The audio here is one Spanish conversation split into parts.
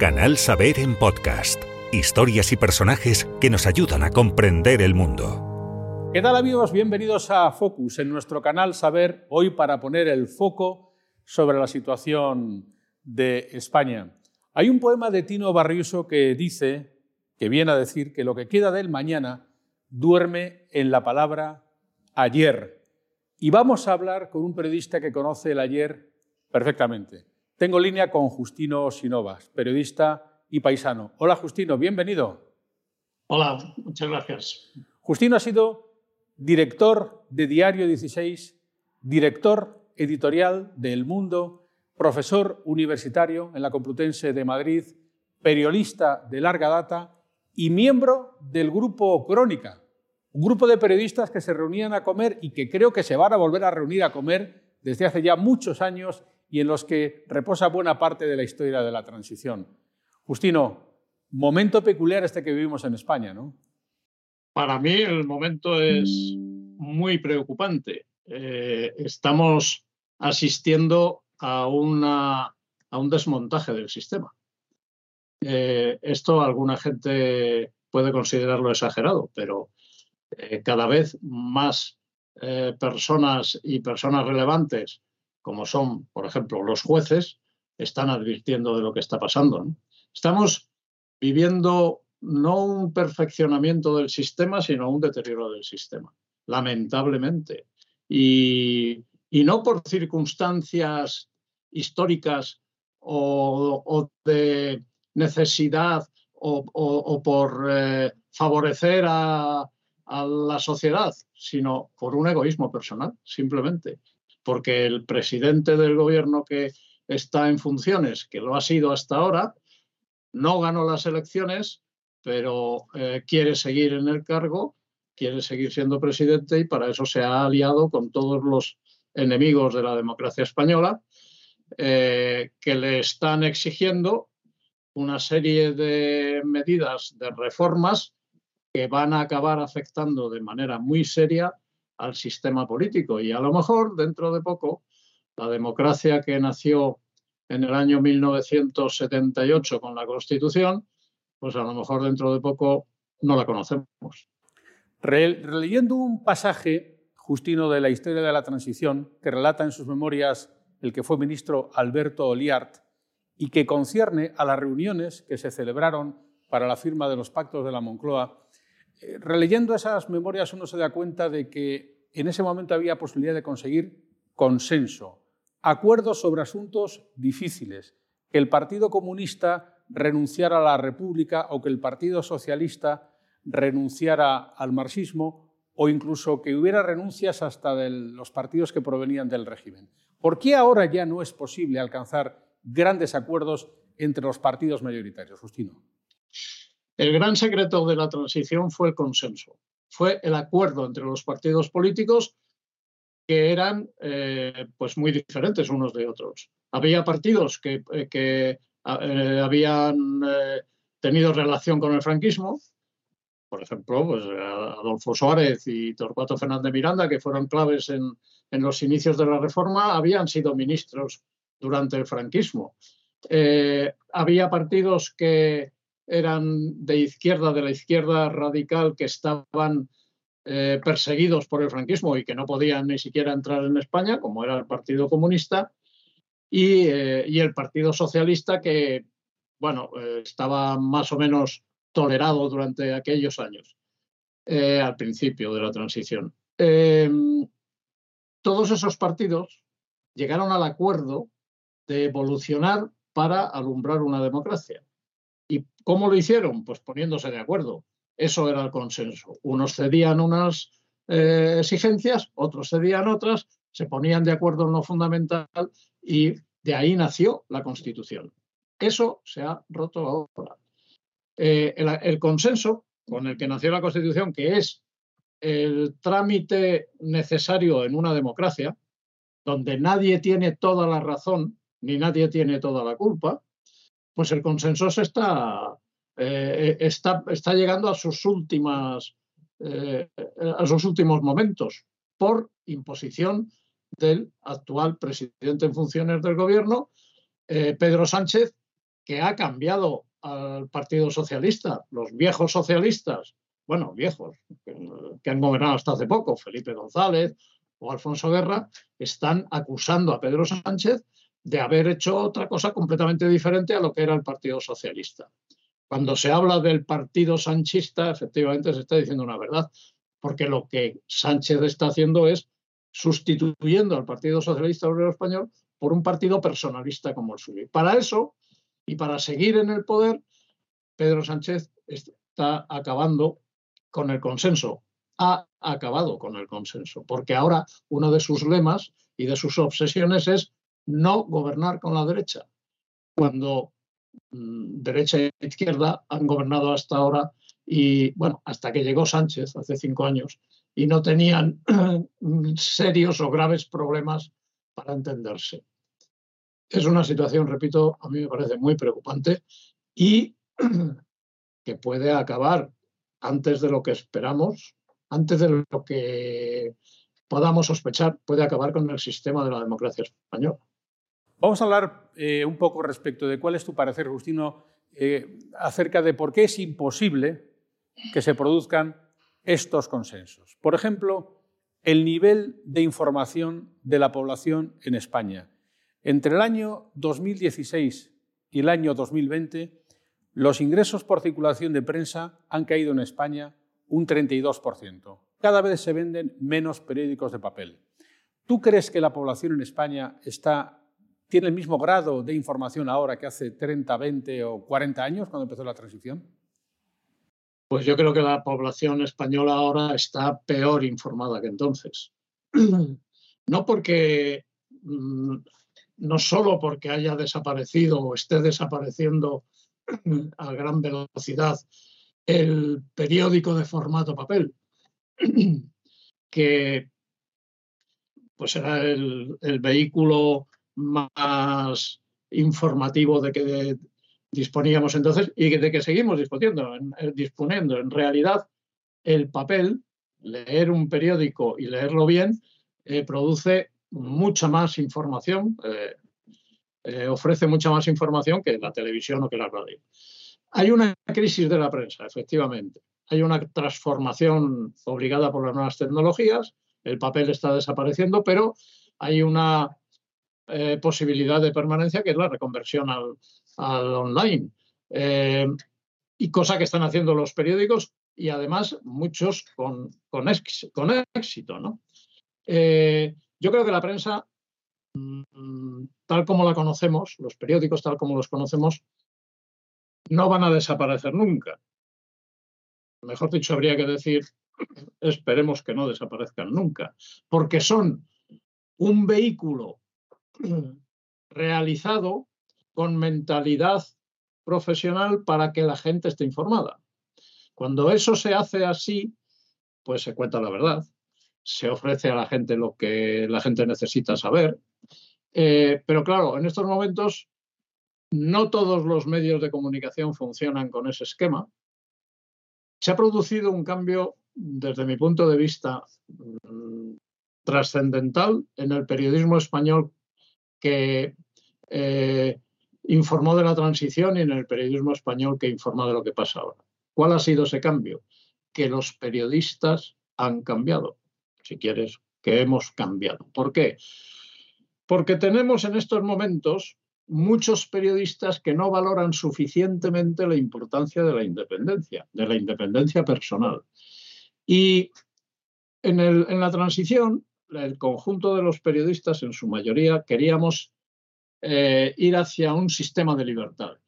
Canal Saber en podcast. Historias y personajes que nos ayudan a comprender el mundo. ¿Qué tal amigos? Bienvenidos a Focus en nuestro canal Saber, hoy para poner el foco sobre la situación de España. Hay un poema de Tino Barriuso que dice, que viene a decir que lo que queda del mañana duerme en la palabra ayer. Y vamos a hablar con un periodista que conoce el ayer perfectamente. Tengo línea con Justino Sinovas, periodista y paisano. Hola Justino, bienvenido. Hola, muchas gracias. Justino ha sido director de Diario 16, director editorial de El Mundo, profesor universitario en la Complutense de Madrid, periodista de larga data y miembro del grupo Crónica, un grupo de periodistas que se reunían a comer y que creo que se van a volver a reunir a comer desde hace ya muchos años y en los que reposa buena parte de la historia de la transición. Justino, momento peculiar este que vivimos en España, ¿no? Para mí el momento es muy preocupante. Eh, estamos asistiendo a, una, a un desmontaje del sistema. Eh, esto alguna gente puede considerarlo exagerado, pero eh, cada vez más personas y personas relevantes como son, por ejemplo, los jueces, están advirtiendo de lo que está pasando. Estamos viviendo no un perfeccionamiento del sistema, sino un deterioro del sistema, lamentablemente. Y, no por circunstancias históricas o, de necesidad o, por eh, favorecer a, a la sociedad, sino por un egoísmo personal, simplemente porque el presidente del gobierno que está en funciones, que lo ha sido hasta ahora, no ganó las elecciones, pero eh, quiere seguir en el cargo, quiere seguir siendo presidente y para eso se ha aliado con todos los enemigos de la democracia española eh, que le están exigiendo una serie de medidas, de reformas que van a acabar afectando de manera muy seria al sistema político. Y a lo mejor, dentro de poco, la democracia que nació en el año 1978 con la Constitución, pues a lo mejor dentro de poco no la conocemos. Releyendo un pasaje, Justino, de la historia de la transición, que relata en sus memorias el que fue ministro Alberto Oliart y que concierne a las reuniones que se celebraron para la firma de los pactos de la Moncloa, releyendo esas memorias uno se da cuenta de que en ese momento había posibilidad de conseguir consenso, acuerdos sobre asuntos difíciles, que el Partido Comunista renunciara a la República o que el Partido Socialista renunciara al marxismo o incluso que hubiera renuncias hasta de los partidos que provenían del régimen. ¿Por qué ahora ya no es posible alcanzar grandes acuerdos entre los partidos mayoritarios, Justino? El gran secreto de la transición fue el consenso, fue el acuerdo entre los partidos políticos que eran eh, pues muy diferentes unos de otros. Había partidos que, eh, que eh, habían tenido relación con el franquismo, por ejemplo, pues, Adolfo Suárez y Torcuato Fernández Miranda, que fueron claves en, los inicios de la reforma, habían sido ministros durante el franquismo. había partidos que eran de izquierda, de la izquierda radical, que estaban eh, perseguidos por el franquismo y que no podían ni siquiera entrar en España, como era el Partido Comunista, y, eh, el Partido Socialista, que, bueno, eh, estaba más o menos tolerado durante aquellos años, al principio de la transición. Em, todos esos partidos llegaron al acuerdo de evolucionar para alumbrar una democracia. ¿Y cómo lo hicieron? Pues poniéndose de acuerdo. Eso era el consenso. Unos cedían unas eh, exigencias, otros cedían otras, se ponían de acuerdo en lo fundamental y de ahí nació la Constitución. Eso se ha roto ahora. Eh, el, consenso con el que nació la Constitución, que es el trámite necesario en una democracia, donde nadie tiene toda la razón ni nadie tiene toda la culpa, pues el consenso se está, eh, está, está, llegando a sus, últimas, eh, a sus últimos momentos por imposición del actual presidente en funciones del gobierno, eh, Pedro Sánchez, que ha cambiado al Partido Socialista, los viejos socialistas, bueno, viejos, que han gobernado hasta hace poco, Felipe González o Alfonso Guerra, están acusando a Pedro Sánchez de haber hecho otra cosa completamente diferente a lo que era el Partido Socialista. Cuando se habla del Partido Sanchista, efectivamente se está diciendo una verdad, porque lo que Sánchez está haciendo es sustituyendo al Partido Socialista Obrero Español por un partido personalista como el suyo. Y para eso, y para seguir en el poder, Pedro Sánchez está acabando con el consenso. Ha acabado con el consenso, porque ahora uno de sus lemas y de sus obsesiones es no gobernar con la derecha, cuando mm, derecha e izquierda han gobernado hasta ahora y, bueno, hasta que llegó Sánchez hace cinco años y no tenían serios o graves problemas para entenderse. Es una situación, repito, a mí me parece muy preocupante y que puede acabar antes de lo que esperamos, antes de lo que podamos sospechar, puede acabar con el sistema de la democracia española. Vamos a hablar eh, un poco respecto de cuál es tu parecer, Justino, eh, acerca de por qué es imposible que se produzcan estos consensos. Por ejemplo, el nivel de información de la población en España. Entre el año 2016 y el año 2020, los ingresos por circulación de prensa han caído en España un 32%. Cada vez se venden menos periódicos de papel. ¿Tú crees que la población en España está tiene el mismo grado de información ahora que hace 30, 20 o 40 años cuando empezó la transición? Pues yo creo que la población española ahora está peor informada que entonces. No porque, mm, no solo porque haya desaparecido o esté desapareciendo a gran velocidad el periódico de formato papel, que pues era el, el vehículo más informativo de que disponíamos entonces y de que seguimos disponiendo, eh, disponiendo. En realidad, el papel, leer un periódico y leerlo bien, eh, produce mucha más información, eh, ofrece mucha más información que la televisión o que la radio. Hay una crisis de la prensa, efectivamente. Hay una transformación obligada por las nuevas tecnologías, el papel está desapareciendo, pero hay una eh, posibilidad de permanencia, que es la reconversión al, online. Eh, y cosa que están haciendo los periódicos y además muchos con, con, éxito. ¿no? Eh, yo creo que la prensa, mm, tal como la conocemos, los periódicos tal como los conocemos, no van a desaparecer nunca. Mejor dicho, habría que decir, esperemos que no desaparezcan nunca, porque son un vehículo realizado con mentalidad profesional para que la gente esté informada. Cuando eso se hace así, pues se cuenta la verdad, se ofrece a la gente lo que la gente necesita saber. Eh, pero claro, en estos momentos no todos los medios de comunicación funcionan con ese esquema. Se ha producido un cambio, desde mi punto de vista, mm, trascendental en el periodismo español que eh, informó de la transición y en el periodismo español que informó de lo que pasa ahora. ¿Cuál ha sido ese cambio? Que los periodistas han cambiado, si quieres, que hemos cambiado. ¿Por qué? Porque tenemos en estos momentos muchos periodistas que no valoran suficientemente la importancia de la independencia, de la independencia personal. Y en, en la transición el conjunto de los periodistas, en su mayoría, queríamos eh, ir hacia un sistema de libertades.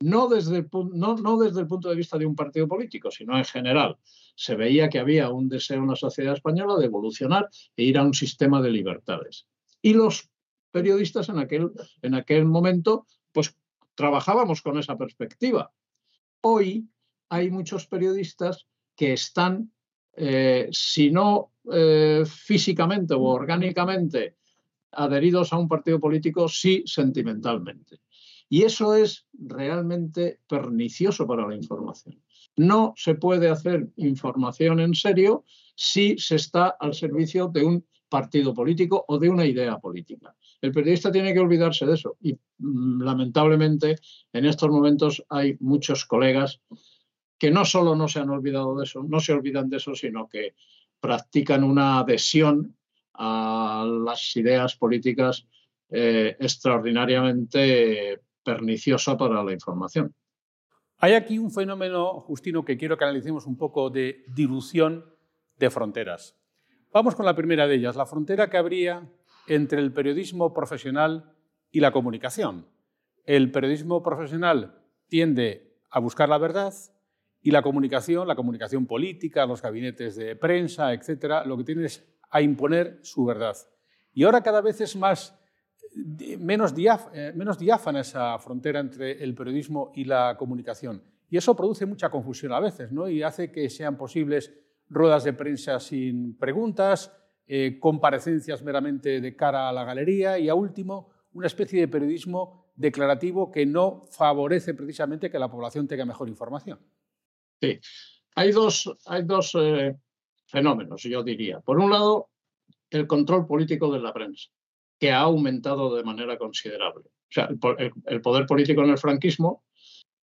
No desde, el, no, desde el punto de vista de un partido político, sino en general. Se veía que había un deseo en la sociedad española de evolucionar e ir a un sistema de libertades. Y los periodistas en aquel, en aquel momento, pues trabajábamos con esa perspectiva. Hoy hay muchos periodistas que están, eh, si no eh, físicamente o orgánicamente adheridos a un partido político, sí sentimentalmente. Y eso es realmente pernicioso para la información. No se puede hacer información en serio si se está al servicio de un partido político o de una idea política. El periodista tiene que olvidarse de eso. Y mm, lamentablemente en estos momentos hay muchos colegas que no solo no se han olvidado de eso, no se olvidan de eso, sino que practican una adhesión a las ideas políticas eh, extraordinariamente perniciosa para la información. Hay aquí un fenómeno, Justino, que quiero que analicemos un poco de dilución de fronteras. Vamos con la primera de ellas, la frontera que habría entre el periodismo profesional y la comunicación. El periodismo profesional tiende a buscar la verdad y la comunicación, la comunicación política, los gabinetes de prensa, etcétera, lo que tiene es a imponer su verdad. Y ahora cada vez es más menos, eh, menos diáfana esa frontera entre el periodismo y la comunicación. Y eso produce mucha confusión a veces, ¿no? Y hace que sean posibles ruedas de prensa sin preguntas, eh, comparecencias meramente de cara a la galería y, a último, una especie de periodismo declarativo que no favorece precisamente que la población tenga mejor información. Sí, hay dos, hay dos eh, fenómenos, yo diría. Por un lado, el control político de la prensa que ha aumentado de manera considerable. O sea, el, poder político en el franquismo,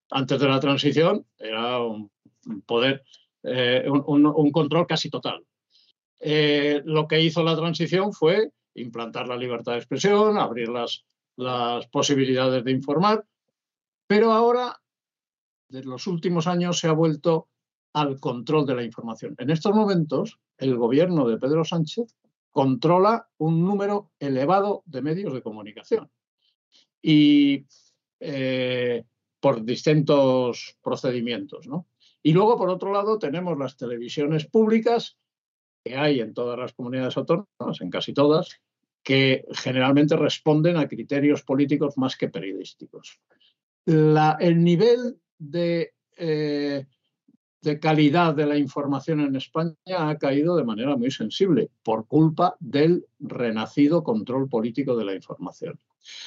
antes de la transición, era un poder, eh, un, control casi total. Eh, lo que hizo la transición fue implantar la libertad de expresión, abrir las, las posibilidades de informar, pero ahora, desde los últimos años, se ha vuelto al control de la información. En estos momentos, el gobierno de Pedro Sánchez controla un número elevado de medios de comunicación. Y eh, por distintos procedimientos. Y luego, por otro lado, tenemos las televisiones públicas que hay en todas las comunidades autónomas, en casi todas, que generalmente responden a criterios políticos más que periodísticos. el nivel de eh, de calidad de la información en España ha caído de manera muy sensible por culpa del renacido control político de la información.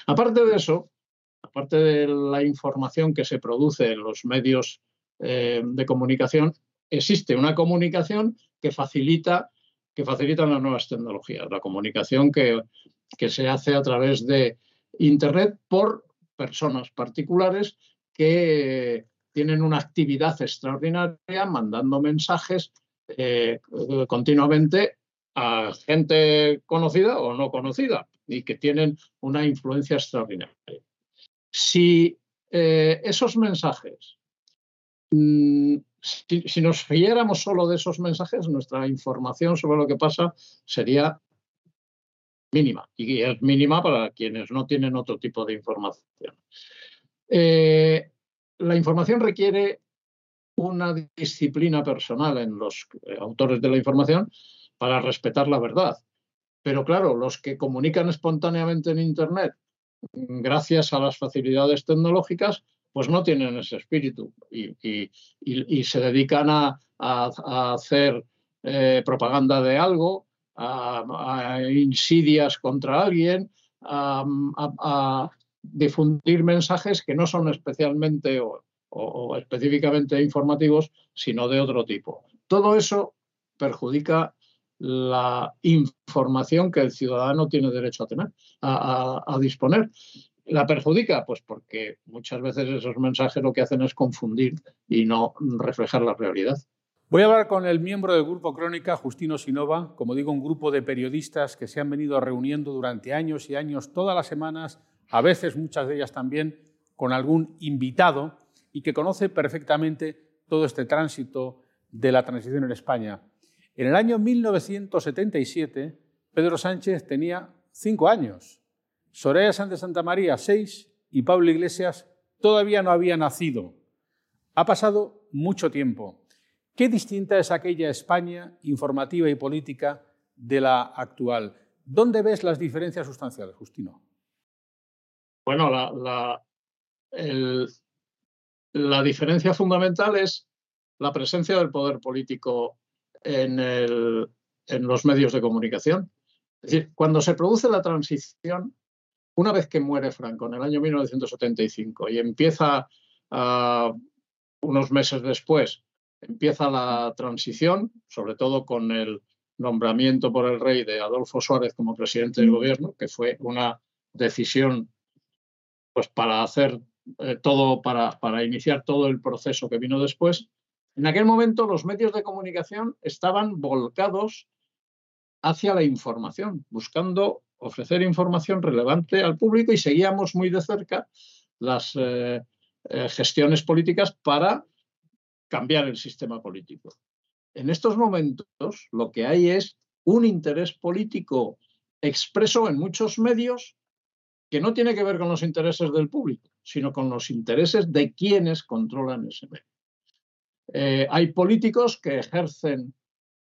Aparte de eso, aparte de la información que se produce en los medios eh, de comunicación, existe una comunicación que facilita que facilitan las nuevas tecnologías, la comunicación que, que se hace a través de Internet por personas particulares que tienen una actividad extraordinaria mandando mensajes eh, continuamente a gente conocida o no conocida y que tienen una influencia extraordinaria. Si eh, esos mensajes, mm, si, nos fiéramos solo de esos mensajes, nuestra información sobre lo que pasa sería mínima y es mínima para quienes no tienen otro tipo de información. Eh, la información requiere una disciplina personal en los eh, autores de la información para respetar la verdad. Pero claro, los que comunican espontáneamente en Internet, gracias a las facilidades tecnológicas, pues no tienen ese espíritu y, se dedican a, hacer eh, propaganda de algo, a, insidias contra alguien, a, difundir mensajes que no son especialmente o, específicamente informativos, sino de otro tipo. Todo eso perjudica la información que el ciudadano tiene derecho a tener, a, disponer. ¿La perjudica? Pues porque muchas veces esos mensajes lo que hacen es confundir y no reflejar la realidad. Voy a hablar con el miembro del Grupo Crónica, Justino Sinova, como digo, un grupo de periodistas que se han venido reuniendo durante años y años, todas las semanas, a veces muchas de ellas también con algún invitado y que conoce perfectamente todo este tránsito de la transición en España. En el año 1977, Pedro Sánchez tenía cinco años, Soraya Sánchez Santa María seis y Pablo Iglesias todavía no había nacido. Ha pasado mucho tiempo. ¿Qué distinta es aquella España informativa y política de la actual? ¿Dónde ves las diferencias sustanciales, Justino? Bueno, la, la, diferencia fundamental es la presencia del poder político en, en los medios de comunicación. Es decir, cuando se produce la transición, una vez que muere Franco en el año 1975 y empieza uh, unos meses después, empieza la transición, sobre todo con el nombramiento por el rey de Adolfo Suárez como presidente del gobierno, que fue una decisión pues para hacer eh, todo, para, para iniciar todo el proceso que vino después, en aquel momento los medios de comunicación estaban volcados hacia la información, buscando ofrecer información relevante al público y seguíamos muy de cerca las eh, eh, gestiones políticas para cambiar el sistema político. En estos momentos lo que hay es un interés político expreso en muchos medios que no tiene que ver con los intereses del público, sino con los intereses de quienes controlan ese medio. Eh, hay políticos que ejercen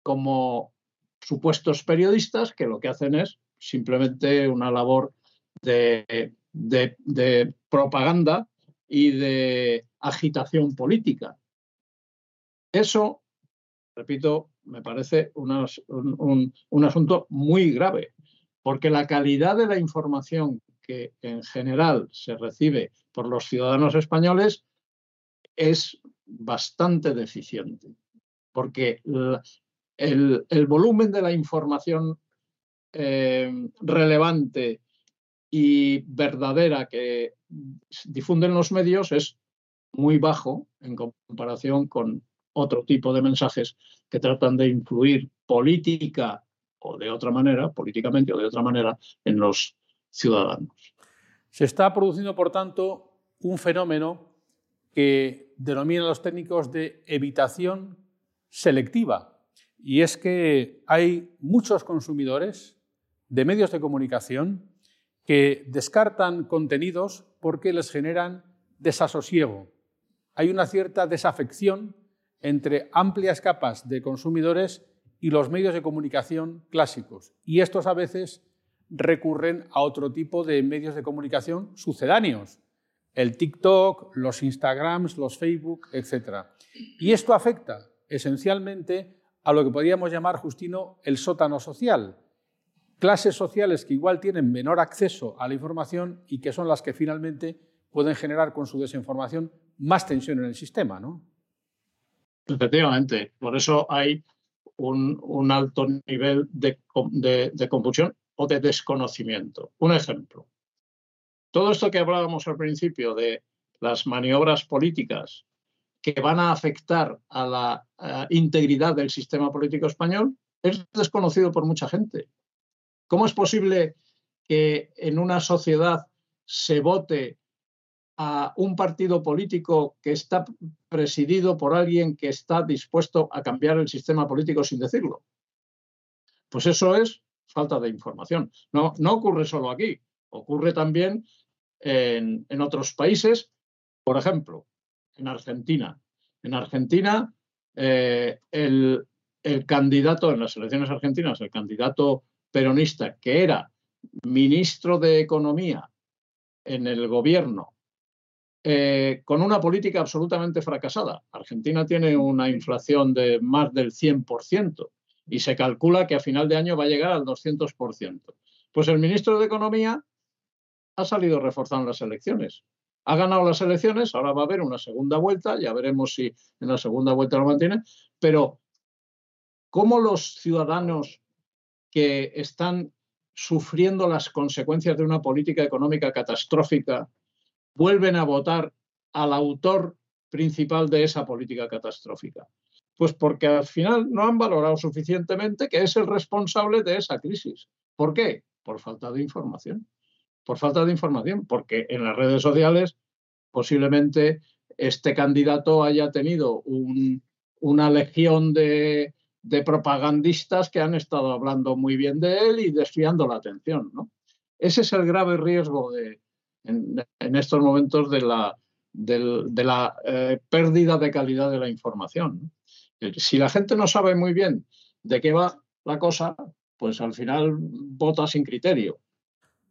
como supuestos periodistas que lo que hacen es simplemente una labor de, propaganda y de agitación política. Eso, repito, me parece un, un asunto muy grave, porque la calidad de la información que en general se recibe por los ciudadanos españoles es bastante deficiente, porque el, volumen de la información eh, relevante y verdadera que difunden los medios es muy bajo en comparación con otro tipo de mensajes que tratan de influir política o de otra manera, políticamente o de otra manera, en los ciudadanos. Se está produciendo, por tanto, un fenómeno que denominan los técnicos de evitación selectiva. Y es que hay muchos consumidores de medios de comunicación que descartan contenidos porque les generan desasosiego. Hay una cierta desafección entre amplias capas de consumidores y los medios de comunicación clásicos. Y estos a veces recurren a otro tipo de medios de comunicación sucedáneos, el TikTok, los Instagrams, los Facebook, etc. Y esto afecta esencialmente a lo que podríamos llamar, Justino, el sótano social. Clases sociales que igual tienen menor acceso a la información y que son las que finalmente pueden generar con su desinformación más tensión en el sistema, ¿no? Efectivamente, por eso hay un, alto nivel de, de confusión o de desconocimiento. Un ejemplo. Todo esto que hablábamos al principio de las maniobras políticas que van a afectar a la integridad del sistema político español es desconocido por mucha gente. ¿Cómo es posible que en una sociedad se vote a un partido político que está presidido por alguien que está dispuesto a cambiar el sistema político sin decirlo? Pues eso es falta de información. No, ocurre solo aquí, ocurre también en, otros países. Por ejemplo, en Argentina. En Argentina, eh, el, candidato en las elecciones argentinas, el candidato peronista que era ministro de Economía en el gobierno, eh, con una política absolutamente fracasada. Argentina tiene una inflación de más del 100% y se calcula que a final de año va a llegar al 200%. Pues el ministro de Economía ha salido reforzando las elecciones. Ha ganado las elecciones, ahora va a haber una segunda vuelta, ya veremos si en la segunda vuelta lo mantiene, pero ¿cómo los ciudadanos que están sufriendo las consecuencias de una política económica catastrófica vuelven a votar al autor principal de esa política catastrófica? Pues porque al final no han valorado suficientemente que es el responsable de esa crisis. ¿Por qué? Por falta de información. Por falta de información, porque en las redes sociales posiblemente este candidato haya tenido una legión de, propagandistas que han estado hablando muy bien de él y desviando la atención. Ese es el grave riesgo en, estos momentos de la, de, la eh, pérdida de calidad de la información. Si la gente no sabe muy bien de qué va la cosa, pues al final vota sin criterio.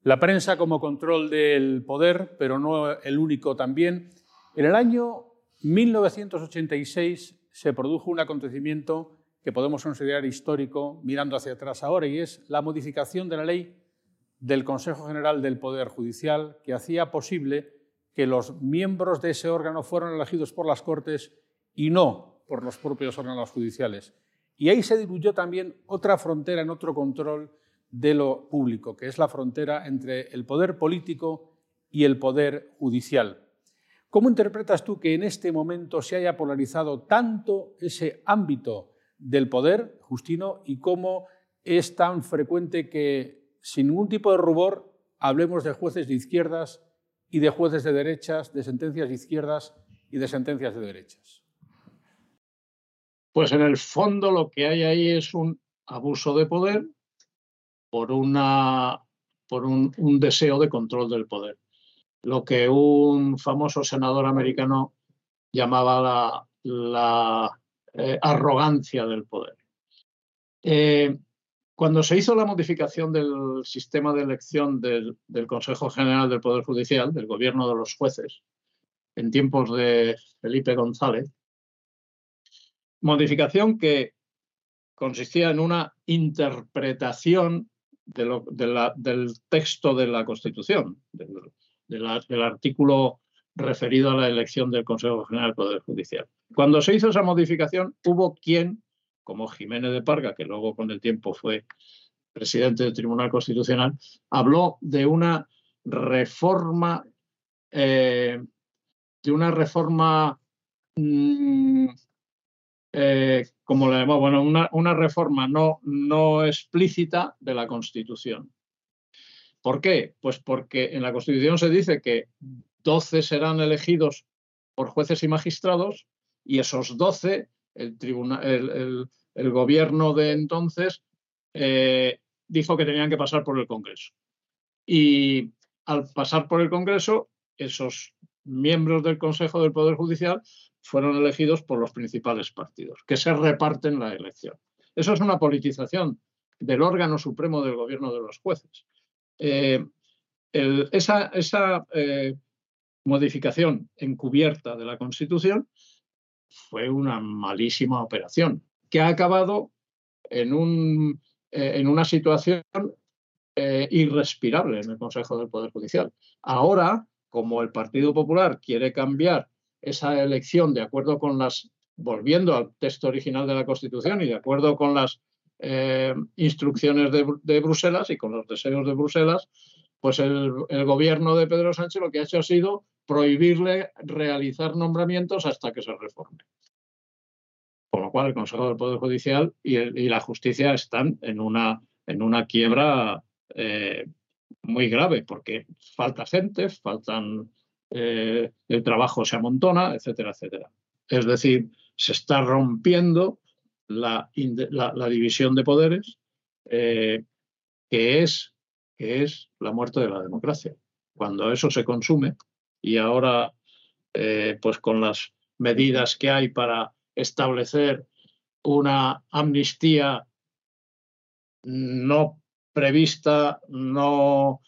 La prensa como control del poder, pero no el único también. En el año 1986 se produjo un acontecimiento que podemos considerar histórico mirando hacia atrás ahora y es la modificación de la ley del Consejo General del Poder Judicial que hacía posible que los miembros de ese órgano fueran elegidos por las Cortes y no por los propios órganos judiciales. Y ahí se diluyó también otra frontera en otro control de lo público, que es la frontera entre el poder político y el poder judicial. ¿Cómo interpretas tú que en este momento se haya polarizado tanto ese ámbito del poder, Justino, y cómo es tan frecuente que, sin ningún tipo de rubor, hablemos de jueces de izquierdas y de jueces de derechas, de sentencias de izquierdas y de sentencias de derechas? Pues en el fondo lo que hay ahí es un abuso de poder por, una, por un, deseo de control del poder. Lo que un famoso senador americano llamaba la, eh, arrogancia del poder. Eh, cuando se hizo la modificación del sistema de elección del, del, Consejo General del Poder Judicial, del gobierno de los jueces, en tiempos de Felipe González, modificación que consistía en una interpretación del texto de la Constitución, del, artículo referido a la elección del Consejo General del Poder Judicial. Cuando se hizo esa modificación, hubo quien, como Jiménez de Parga, que luego con el tiempo fue presidente del Tribunal Constitucional, habló de una reforma, eh, de una reforma mm, eh, como le llamamos, bueno, una, reforma no, no explícita de la Constitución. ¿Por qué? Pues porque en la Constitución se dice que 12 serán elegidos por jueces y magistrados y esos 12, el, tribunal, el, gobierno de entonces eh, dijo que tenían que pasar por el Congreso. Y al pasar por el Congreso, esos miembros del Consejo del Poder Judicial fueron elegidos por los principales partidos, que se reparten la elección. Eso es una politización del órgano supremo del gobierno de los jueces. Eh, esa, eh, modificación encubierta de la Constitución fue una malísima operación que ha acabado en, un, eh, en una situación irrespirable en el Consejo del Poder Judicial. Ahora, como el Partido Popular quiere cambiar esa elección de acuerdo con las, volviendo al texto original de la Constitución y de acuerdo con las eh, instrucciones de, Bruselas y con los deseos de Bruselas, pues el, gobierno de Pedro Sánchez lo que ha hecho ha sido prohibirle realizar nombramientos hasta que se reforme. Con lo cual el Consejo del Poder Judicial y, la justicia están en una, en una quiebra eh, muy grave, porque falta gente, faltan eh, el trabajo se amontona, etcétera, etcétera. Es decir, se está rompiendo la, división de poderes, eh, que, es, que es la muerte de la democracia. Cuando eso se consume, y ahora, eh, pues con las medidas que hay para establecer una amnistía no prevista, no,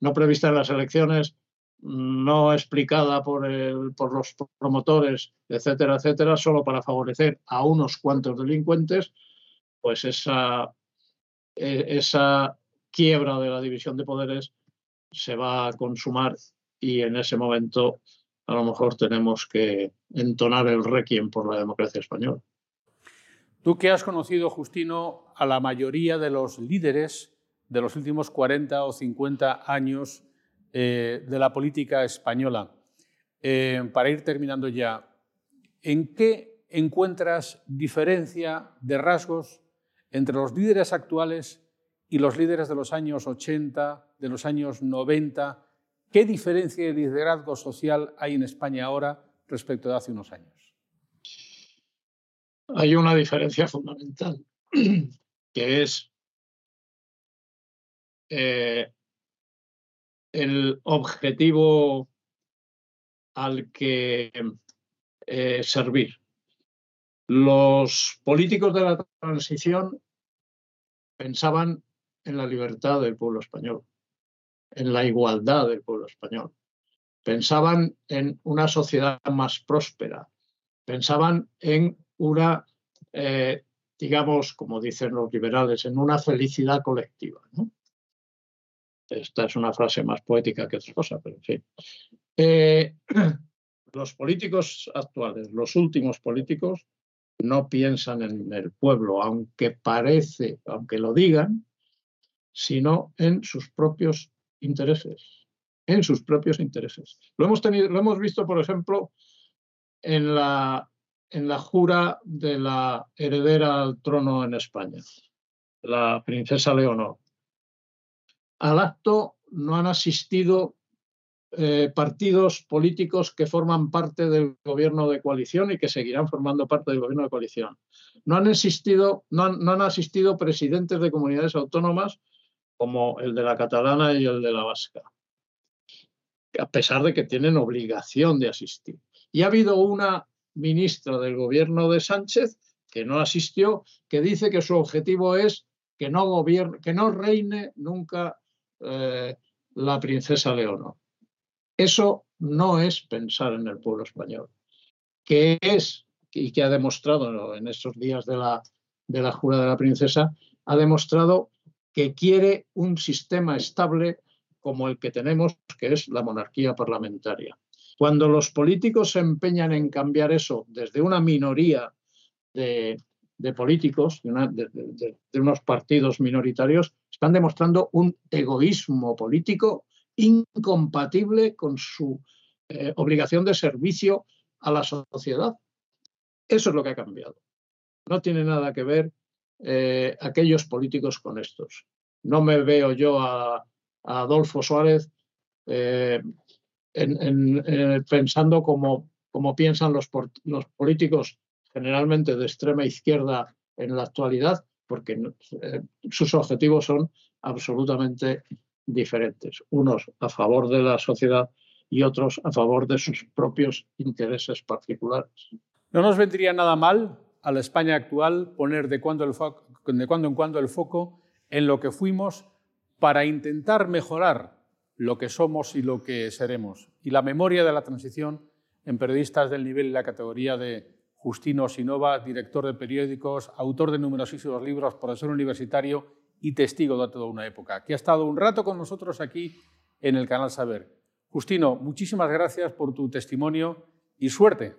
no prevista en las elecciones, no explicada por, por los promotores, etcétera, etcétera, solo para favorecer a unos cuantos delincuentes, pues esa, e, esa quiebra de la división de poderes se va a consumar y en ese momento a lo mejor tenemos que entonar el requiem por la democracia española. Tú que has conocido, Justino, a la mayoría de los líderes de los últimos 40 o 50 años eh, de la política española. Eh, para ir terminando ya, ¿en qué encuentras diferencia de rasgos entre los líderes actuales y los líderes de los años 80, de los años 90? ¿Qué diferencia de liderazgo social hay en España ahora respecto de hace unos años? Hay una diferencia fundamental, que es eh, el objetivo al que eh, servir. Los políticos de la transición pensaban en la libertad del pueblo español, en la igualdad del pueblo español. Pensaban en una sociedad más próspera. Pensaban en una, eh, digamos, como dicen los liberales, en una felicidad colectiva. Esta es una frase más poética que otra cosa, pero en fin. Eh, los políticos actuales, los últimos políticos, no piensan en el pueblo, aunque parece, aunque lo digan, sino en sus propios intereses. En sus propios intereses. Lo hemos, tenido, lo hemos visto, por ejemplo, en la, en la jura de la heredera al trono en España, la princesa Leonor. Al acto no han asistido eh, partidos políticos que forman parte del gobierno de coalición y que seguirán formando parte del gobierno de coalición. No han, no han, asistido presidentes de comunidades autónomas como el de la catalana y el de la vasca, a pesar de que tienen obligación de asistir. Y ha habido una ministra del gobierno de Sánchez que no asistió, que dice que su objetivo es que no, gobierne, que no reine nunca eh, la princesa Leonor. Eso no es pensar en el pueblo español, que es, y que ha demostrado en estos días de la, de la jura de la princesa, ha demostrado que quiere un sistema estable como el que tenemos, que es la monarquía parlamentaria. Cuando los políticos se empeñan en cambiar eso desde una minoría de, políticos, de, unos partidos minoritarios, están demostrando un egoísmo político incompatible con su eh, obligación de servicio a la sociedad. Eso es lo que ha cambiado. No tiene nada que ver eh, aquellos políticos con estos. No me veo yo a, Adolfo Suárez eh, pensando como, como piensan los, los, políticos generalmente de extrema izquierda en la actualidad, porque sus objetivos son absolutamente diferentes, unos a favor de la sociedad y otros a favor de sus propios intereses particulares. No nos vendría nada mal a la España actual poner de cuando, de cuando en cuando el foco en lo que fuimos para intentar mejorar lo que somos y lo que seremos. Y la memoria de la transición en periodistas del nivel y la categoría de Justino Sinova, director de periódicos, autor de numerosísimos libros, profesor universitario y testigo de toda una época, que ha estado un rato con nosotros aquí en el canal Saber. Justino, muchísimas gracias por tu testimonio y suerte.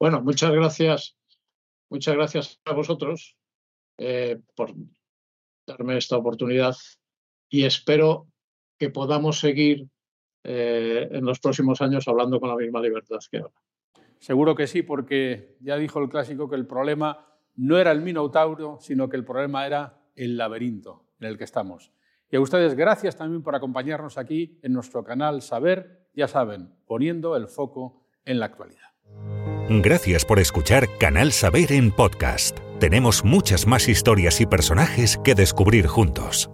Bueno, muchas gracias. Muchas gracias a vosotros eh, por darme esta oportunidad y espero que podamos seguir eh, en los próximos años hablando con la misma libertad que ahora. Seguro que sí, porque ya dijo el clásico que el problema no era el Minotauro, sino que el problema era el laberinto en el que estamos. Y a ustedes gracias también por acompañarnos aquí en nuestro canal Saber, ya saben, poniendo el foco en la actualidad. Gracias por escuchar Canal Saber en podcast. Tenemos muchas más historias y personajes que descubrir juntos.